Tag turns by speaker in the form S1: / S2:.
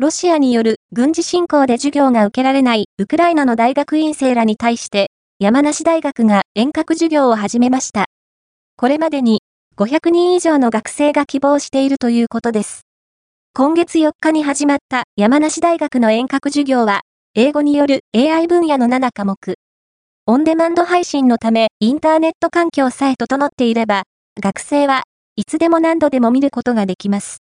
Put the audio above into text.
S1: ロシアによる軍事侵攻で授業が受けられないウクライナの大学院生らに対して、山梨大学が遠隔授業を始めました。これまでに500人以上の学生が希望しているということです。今月4日に始まった山梨大学の遠隔授業は、英語による AI 分野の7科目。オンデマンド配信のためインターネット環境さえ整っていれば、学生はいつでも何度でも見ることができます。